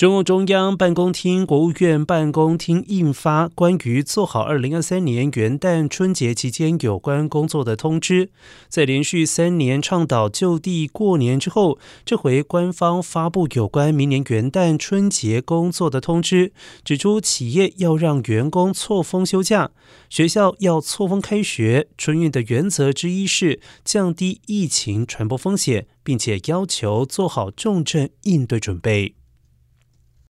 中共中央办公厅国务院办公厅印发关于做好二零二三年元旦春节期间有关工作的通知在连续三年倡导就地过年之后这回官方发布有关明年元旦春节工作的通知指出企业要让员工错峰休假学校要错峰开学春运的原则之一是降低疫情传播风险并且要求做好重症应对准备。